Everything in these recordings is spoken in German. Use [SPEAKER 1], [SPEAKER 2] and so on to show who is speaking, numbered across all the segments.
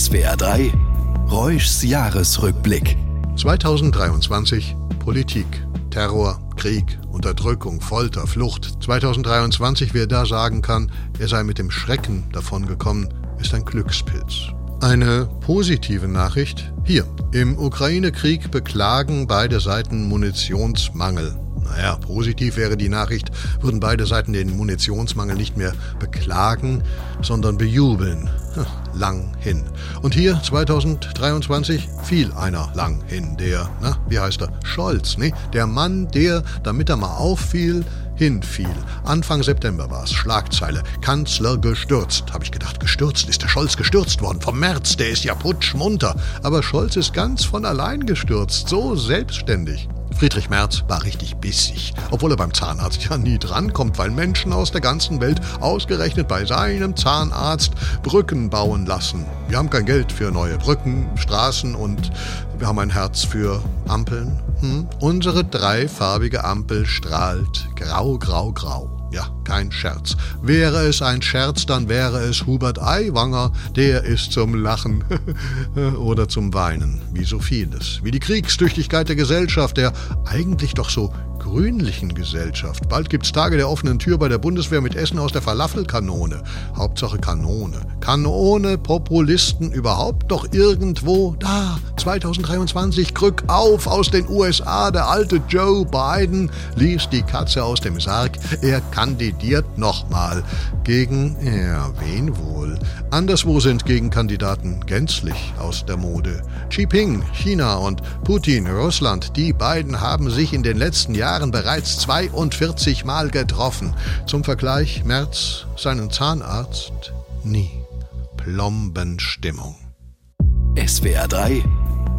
[SPEAKER 1] SWR 3 Reuschs Jahresrückblick.
[SPEAKER 2] 2023 Politik, Terror, Krieg, Unterdrückung, Folter, Flucht. 2023, wer da sagen kann, er sei mit dem Schrecken davongekommen, ist ein Glückspilz. Eine positive Nachricht hier. Im Ukraine-Krieg beklagen beide Seiten Munitionsmangel. Naja, positiv wäre die Nachricht, würden beide Seiten den Munitionsmangel nicht mehr beklagen, sondern bejubeln. Lang hin. Und hier 2023 fiel einer lang hin, der, na, wie heißt er? Scholz, ne? Der Mann, der, damit er mal auffiel, hinfiel. Anfang September war es. Schlagzeile. Kanzler gestürzt. Habe ich gedacht, gestürzt? Ist der Scholz gestürzt worden? Vom März, der ist ja putschmunter. Aber Scholz ist ganz von allein gestürzt. So selbstständig. Friedrich Merz war richtig bissig, obwohl er beim Zahnarzt ja nie drankommt, weil Menschen aus der ganzen Welt ausgerechnet bei seinem Zahnarzt Brücken bauen lassen. Wir haben kein Geld für neue Brücken, Straßen und wir haben ein Herz für Ampeln. Hm? Unsere dreifarbige Ampel strahlt grau, grau, grau. Ja, kein Scherz. Wäre es ein Scherz, dann wäre es Hubert Aiwanger, der ist zum Lachen oder zum Weinen, wie so vieles. Wie die Kriegstüchtigkeit der Gesellschaft, der eigentlich doch so grünlichen Gesellschaft. Bald gibt's Tage der offenen Tür bei der Bundeswehr mit Essen aus der Falafelkanone. Hauptsache Kanone. Kanone, Populisten überhaupt doch irgendwo da. 2023, Krück auf aus den USA. Der alte Joe Biden ließ die Katze aus dem Sarg. Er kandidiert nochmal. Gegen, ja, wen wohl? Anderswo sind Gegenkandidaten gänzlich aus der Mode. Xi Jinping, China und Putin, Russland, die beiden haben sich in den letzten Jahren Jahren bereits 42 Mal getroffen. Zum Vergleich Merz seinen Zahnarzt nie. Plombenstimmung.
[SPEAKER 1] SWR 3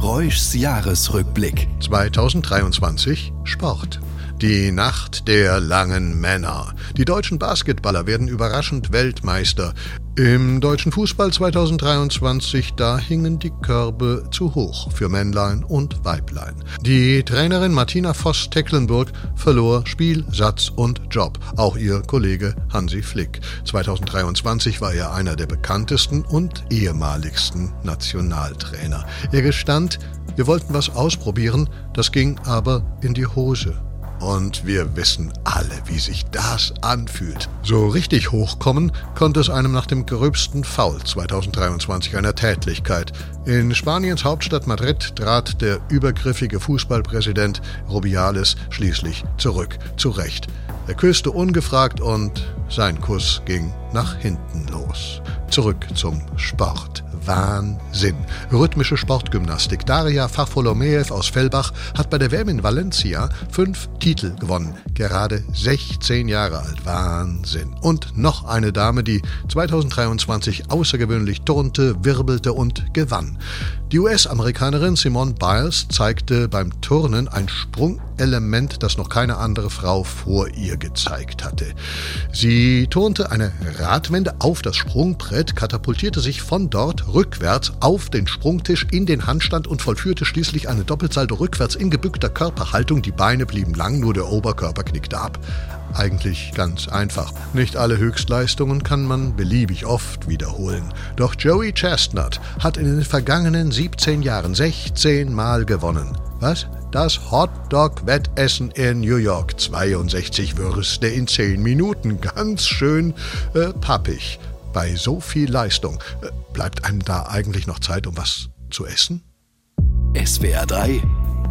[SPEAKER 1] Reuschs Jahresrückblick
[SPEAKER 2] 2023 Sport. Die Nacht der langen Männer. Die deutschen Basketballer werden überraschend Weltmeister. Im deutschen Fußball 2023, da hingen die Körbe zu hoch für Männlein und Weiblein. Die Trainerin Martina Voss-Tecklenburg verlor Spiel, Satz und Job. Auch ihr Kollege Hansi Flick. 2023 war er einer der bekanntesten und ehemaligsten Nationaltrainer. Er gestand, wir wollten was ausprobieren, das ging aber in die Hose. Und wir wissen alle, wie sich das anfühlt. So richtig hochkommen konnte es einem nach dem gröbsten Foul 2023 einer Tätlichkeit. In Spaniens Hauptstadt Madrid trat der übergriffige Fußballpräsident Rubiales schließlich zurück. Zu Recht. Er küsste ungefragt und sein Kuss ging nach hinten los. Zurück zum Sport. Wahnsinn. Rhythmische Sportgymnastik. Daria Fafolomeev aus Fellbach hat bei der WM in Valencia fünf Titel gewonnen. Gerade 16 Jahre alt. Wahnsinn. Und noch eine Dame, die 2023 außergewöhnlich turnte, wirbelte und gewann. Die US-Amerikanerin Simone Biles zeigte beim Turnen ein Sprungelement, das noch keine andere Frau vor ihr gezeigt hatte. Sie turnte eine Radwende auf das Sprungbrett, katapultierte sich von dort rückwärts auf den Sprungtisch in den Handstand und vollführte schließlich eine Doppelsalto rückwärts in gebückter Körperhaltung. Die Beine blieben lang, nur der Oberkörper knickte ab. Eigentlich ganz einfach. Nicht alle Höchstleistungen kann man beliebig oft wiederholen. Doch Joey Chestnut hat in den vergangenen 17 Jahren 16 Mal gewonnen. Was? Das Hotdog-Wettessen in New York. 62 Würste in 10 Minuten. Ganz schön äh, pappig. Bei so viel Leistung. Äh, bleibt einem da eigentlich noch Zeit, um was zu essen?
[SPEAKER 1] SWR 3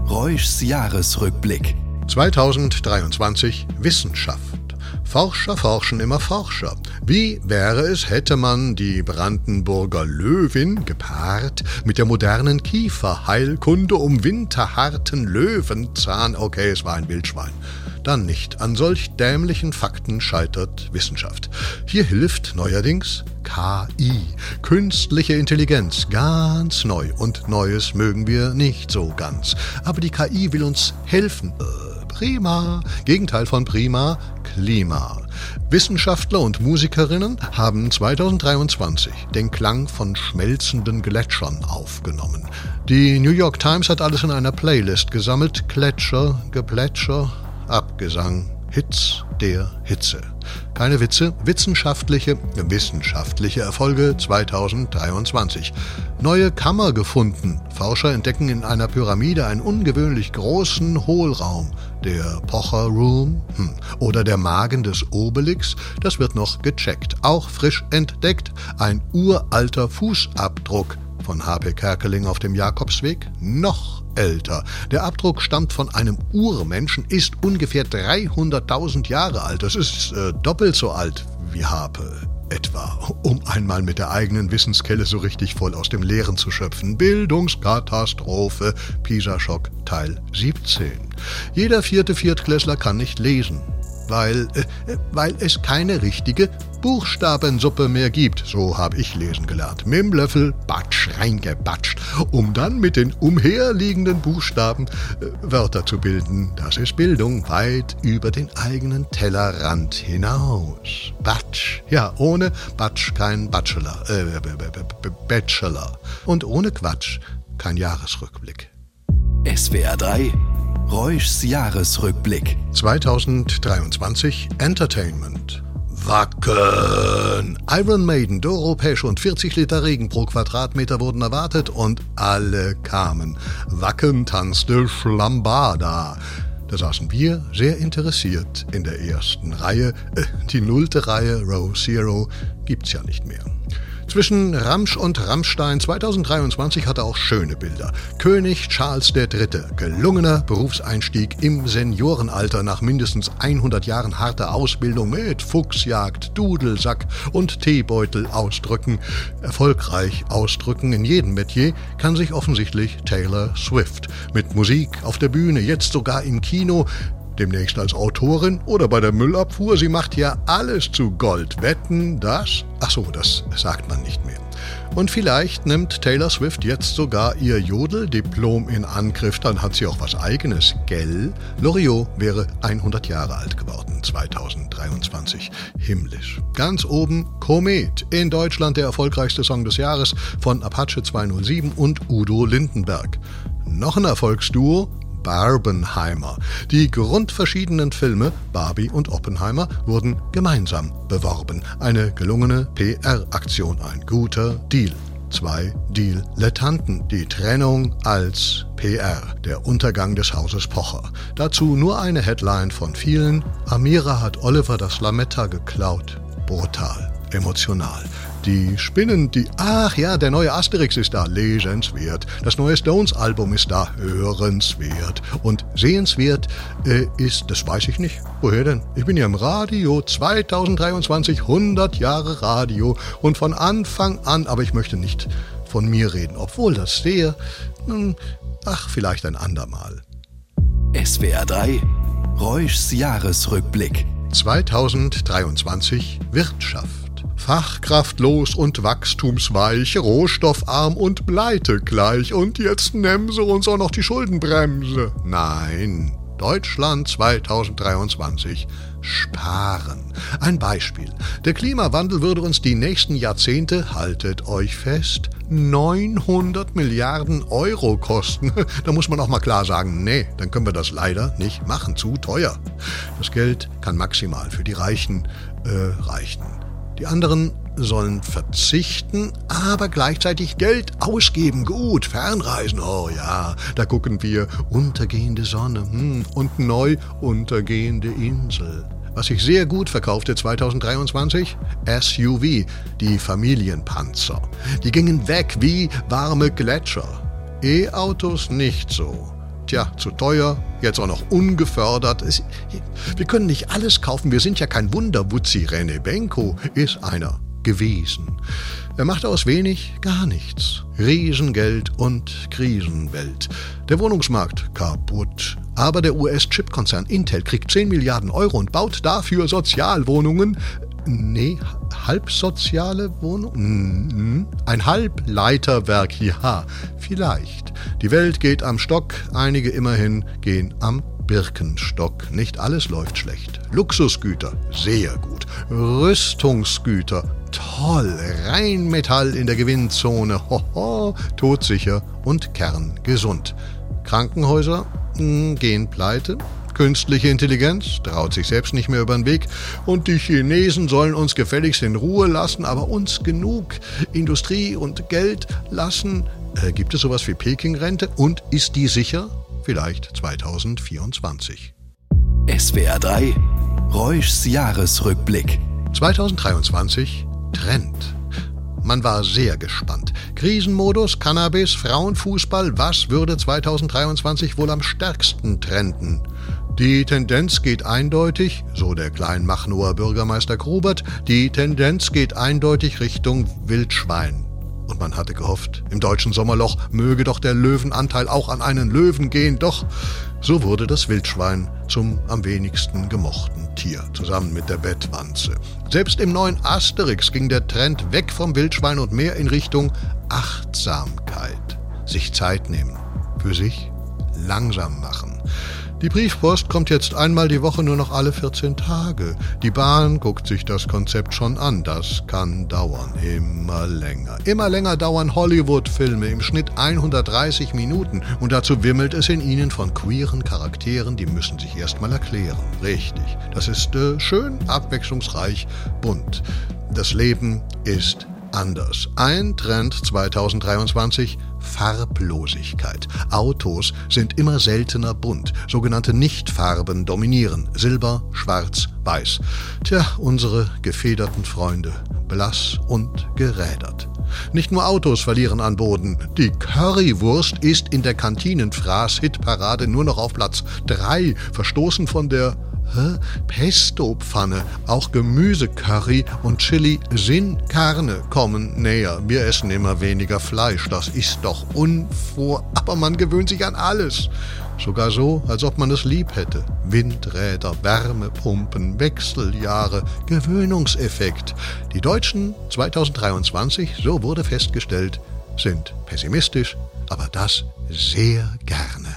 [SPEAKER 1] Reuschs Jahresrückblick
[SPEAKER 2] 2023 Wissenschaft. Forscher forschen immer Forscher. Wie wäre es, hätte man die Brandenburger Löwin gepaart mit der modernen Kieferheilkunde um winterharten Löwenzahn? Okay, es war ein Wildschwein. Dann nicht. An solch dämlichen Fakten scheitert Wissenschaft. Hier hilft neuerdings KI, künstliche Intelligenz, ganz neu. Und Neues mögen wir nicht so ganz. Aber die KI will uns helfen. Äh, prima. Gegenteil von prima, Klima. Wissenschaftler und Musikerinnen haben 2023 den Klang von schmelzenden Gletschern aufgenommen. Die New York Times hat alles in einer Playlist gesammelt. Gletscher, Geplätscher, Abgesang, Hits, der Hitze. Keine Witze, wissenschaftliche, wissenschaftliche Erfolge 2023. Neue Kammer gefunden. Forscher entdecken in einer Pyramide einen ungewöhnlich großen Hohlraum. Der Pocher Room hm. oder der Magen des Obelix, das wird noch gecheckt. Auch frisch entdeckt ein uralter Fußabdruck von H.P. Kerkeling auf dem Jakobsweg noch älter. Der Abdruck stammt von einem Urmenschen, ist ungefähr 300.000 Jahre alt. Das ist äh, doppelt so alt wie Harpe etwa, um einmal mit der eigenen Wissenskelle so richtig voll aus dem Leeren zu schöpfen. Bildungskatastrophe, Pisa-Schock Teil 17. Jeder vierte Viertklässler kann nicht lesen weil, äh, weil es keine richtige Buchstabensuppe mehr gibt. So habe ich lesen gelernt. Mit dem Löffel batsch reingebatscht, um dann mit den umherliegenden Buchstaben äh, Wörter zu bilden. Das ist Bildung weit über den eigenen Tellerrand hinaus. Batsch. Ja, ohne Batsch kein Bachelor. Äh, Bachelor. Und ohne Quatsch kein Jahresrückblick.
[SPEAKER 1] SWR 3 Reuschs Jahresrückblick
[SPEAKER 2] 2023 Entertainment Wacken! Iron Maiden, Doro Pesch und 40 Liter Regen pro Quadratmeter wurden erwartet und alle kamen. Wacken tanzte Schlambada. Da saßen wir sehr interessiert in der ersten Reihe. Äh, die nullte Reihe, Row Zero, gibt's ja nicht mehr. Zwischen Ramsch und Rammstein 2023 hatte auch schöne Bilder. König Charles III. Gelungener Berufseinstieg im Seniorenalter nach mindestens 100 Jahren harter Ausbildung mit Fuchsjagd, Dudelsack und Teebeutel ausdrücken. Erfolgreich ausdrücken in jedem Metier kann sich offensichtlich Taylor Swift. Mit Musik auf der Bühne, jetzt sogar im Kino, demnächst als Autorin oder bei der Müllabfuhr. Sie macht ja alles zu Gold. Wetten, das? Ach so, das sagt man nicht mehr. Und vielleicht nimmt Taylor Swift jetzt sogar ihr Jodeldiplom in Angriff, dann hat sie auch was eigenes, gell? Loriot wäre 100 Jahre alt geworden, 2023. Himmlisch. Ganz oben Komet, in Deutschland der erfolgreichste Song des Jahres von Apache 207 und Udo Lindenberg. Noch ein Erfolgsduo, Barbenheimer. Die grundverschiedenen Filme Barbie und Oppenheimer wurden gemeinsam beworben. Eine gelungene PR-Aktion, ein guter Deal. Zwei Deal-Letanten. Die Trennung als PR, der Untergang des Hauses Pocher. Dazu nur eine Headline von vielen. Amira hat Oliver das Lametta geklaut. Brutal, emotional. Die Spinnen, die. Ach ja, der neue Asterix ist da, lesenswert. Das neue Stones-Album ist da, hörenswert. Und sehenswert äh, ist, das weiß ich nicht. Woher denn? Ich bin ja im Radio, 2023, 100 Jahre Radio. Und von Anfang an, aber ich möchte nicht von mir reden, obwohl das sehr. Hm, ach, vielleicht ein andermal.
[SPEAKER 1] SWR 3 Reuschs Jahresrückblick
[SPEAKER 2] 2023 Wirtschaft fachkraftlos und wachstumsweich, rohstoffarm und pleitegleich. Und jetzt nehmen uns auch noch die Schuldenbremse. Nein, Deutschland 2023 sparen. Ein Beispiel. Der Klimawandel würde uns die nächsten Jahrzehnte, haltet euch fest, 900 Milliarden Euro kosten. Da muss man auch mal klar sagen, nee, dann können wir das leider nicht machen, zu teuer. Das Geld kann maximal für die Reichen äh, reichen. Die anderen sollen verzichten, aber gleichzeitig Geld ausgeben. Gut, Fernreisen, oh ja, da gucken wir untergehende Sonne hm, und neu untergehende Insel. Was sich sehr gut verkaufte 2023? SUV, die Familienpanzer. Die gingen weg wie warme Gletscher. E-Autos nicht so. Tja, zu teuer, jetzt auch noch ungefördert. Es, wir können nicht alles kaufen, wir sind ja kein Wunderwutzi. René Benko ist einer gewesen. Er macht aus wenig gar nichts. Riesengeld und Krisenwelt. Der Wohnungsmarkt kaputt. Aber der US-Chip-Konzern Intel kriegt 10 Milliarden Euro und baut dafür Sozialwohnungen. Nee, halbsoziale Wohnungen? Ein Halbleiterwerk, ja, vielleicht. Die Welt geht am Stock, einige immerhin gehen am Birkenstock. Nicht alles läuft schlecht. Luxusgüter, sehr gut. Rüstungsgüter, toll. Rheinmetall in der Gewinnzone, hoho, todsicher und kerngesund. Krankenhäuser mh, hm, gehen pleite, künstliche Intelligenz traut sich selbst nicht mehr über den Weg und die Chinesen sollen uns gefälligst in Ruhe lassen, aber uns genug Industrie und Geld lassen. Äh, gibt es sowas wie Peking-Rente und ist die sicher? Vielleicht 2024.
[SPEAKER 1] SWR 3 Reuschs Jahresrückblick
[SPEAKER 2] 2023 Trend. Man war sehr gespannt. Krisenmodus, Cannabis, Frauenfußball, was würde 2023 wohl am stärksten trenden? Die Tendenz geht eindeutig, so der Kleinmachnower Bürgermeister Grubert, die Tendenz geht eindeutig Richtung Wildschwein. Und man hatte gehofft, im deutschen Sommerloch möge doch der Löwenanteil auch an einen Löwen gehen, doch so wurde das Wildschwein zum am wenigsten gemochten Tier, zusammen mit der Bettwanze. Selbst im neuen Asterix ging der Trend weg vom Wildschwein und mehr in Richtung Achtsamkeit. Sich Zeit nehmen. Für sich langsam machen. Die Briefpost kommt jetzt einmal die Woche nur noch alle 14 Tage. Die Bahn guckt sich das Konzept schon an. Das kann dauern. Immer länger. Immer länger dauern Hollywood-Filme. Im Schnitt 130 Minuten. Und dazu wimmelt es in ihnen von queeren Charakteren, die müssen sich erstmal erklären. Richtig. Das ist äh, schön, abwechslungsreich, bunt. Das Leben ist anders. Ein Trend 2023 Farblosigkeit. Autos sind immer seltener bunt. Sogenannte Nichtfarben dominieren. Silber, Schwarz, Weiß. Tja, unsere gefederten Freunde. Blass und gerädert. Nicht nur Autos verlieren an Boden. Die Currywurst ist in der Kantinenfraß-Hitparade nur noch auf Platz 3, verstoßen von der Pesto-Pfanne, auch Gemüsecurry und Chili Sin Carne kommen näher. Wir essen immer weniger Fleisch, das ist doch unvor... Aber man gewöhnt sich an alles. Sogar so, als ob man es lieb hätte. Windräder, Wärmepumpen, Wechseljahre, Gewöhnungseffekt. Die Deutschen 2023, so wurde festgestellt, sind pessimistisch, aber das sehr gern.